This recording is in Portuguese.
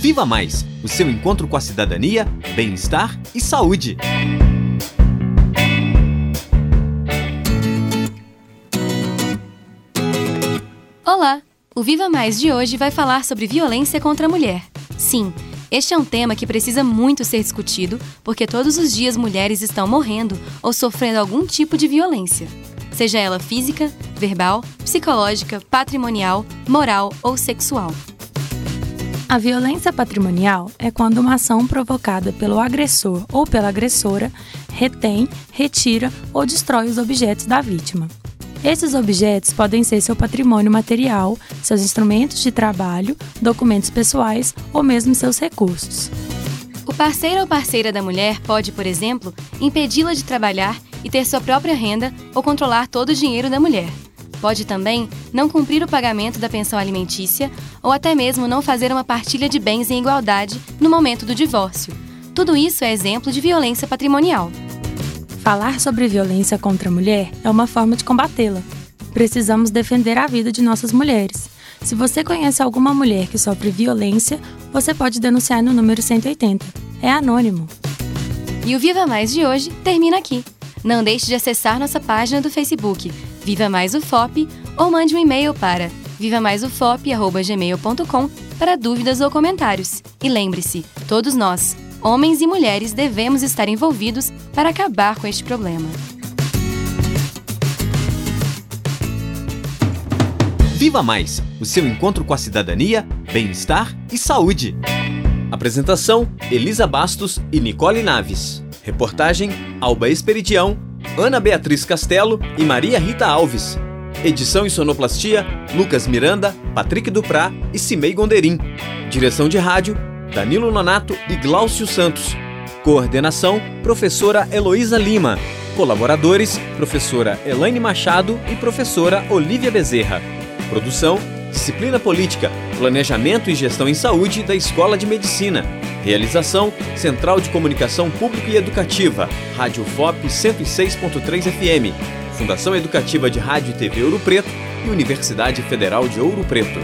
Viva Mais o seu encontro com a cidadania, bem-estar e saúde. Olá! O Viva Mais de hoje vai falar sobre violência contra a mulher. Sim, este é um tema que precisa muito ser discutido, porque todos os dias mulheres estão morrendo ou sofrendo algum tipo de violência, seja ela física, verbal, psicológica, patrimonial, moral ou sexual. A violência patrimonial é quando uma ação provocada pelo agressor ou pela agressora retém, retira ou destrói os objetos da vítima. Esses objetos podem ser seu patrimônio material, seus instrumentos de trabalho, documentos pessoais ou mesmo seus recursos. O parceiro ou parceira da mulher pode, por exemplo, impedi-la de trabalhar e ter sua própria renda ou controlar todo o dinheiro da mulher. Pode também não cumprir o pagamento da pensão alimentícia ou até mesmo não fazer uma partilha de bens em igualdade no momento do divórcio. Tudo isso é exemplo de violência patrimonial. Falar sobre violência contra a mulher é uma forma de combatê-la. Precisamos defender a vida de nossas mulheres. Se você conhece alguma mulher que sofre violência, você pode denunciar no número 180. É anônimo. E o Viva Mais de hoje termina aqui. Não deixe de acessar nossa página do Facebook, Viva Mais UFOP, ou mande um e-mail para vivamaisufop.gmail.com para dúvidas ou comentários. E lembre-se, todos nós, homens e mulheres devemos estar envolvidos para acabar com este problema. Viva Mais o seu encontro com a cidadania, bem-estar e saúde. Apresentação: Elisa Bastos e Nicole Naves. Reportagem: Alba Esperidião, Ana Beatriz Castelo e Maria Rita Alves. Edição e sonoplastia: Lucas Miranda, Patrick Duprá e Cimei Gonderim. Direção de rádio: Danilo Nonato e Glaucio Santos. Coordenação: Professora Heloísa Lima. Colaboradores: Professora Elaine Machado e Professora Olivia Bezerra. Produção: Disciplina Política, Planejamento e Gestão em Saúde da Escola de Medicina. Realização: Central de Comunicação Pública e Educativa, Rádio FOP 106.3 FM, Fundação Educativa de Rádio e TV Ouro Preto e Universidade Federal de Ouro Preto.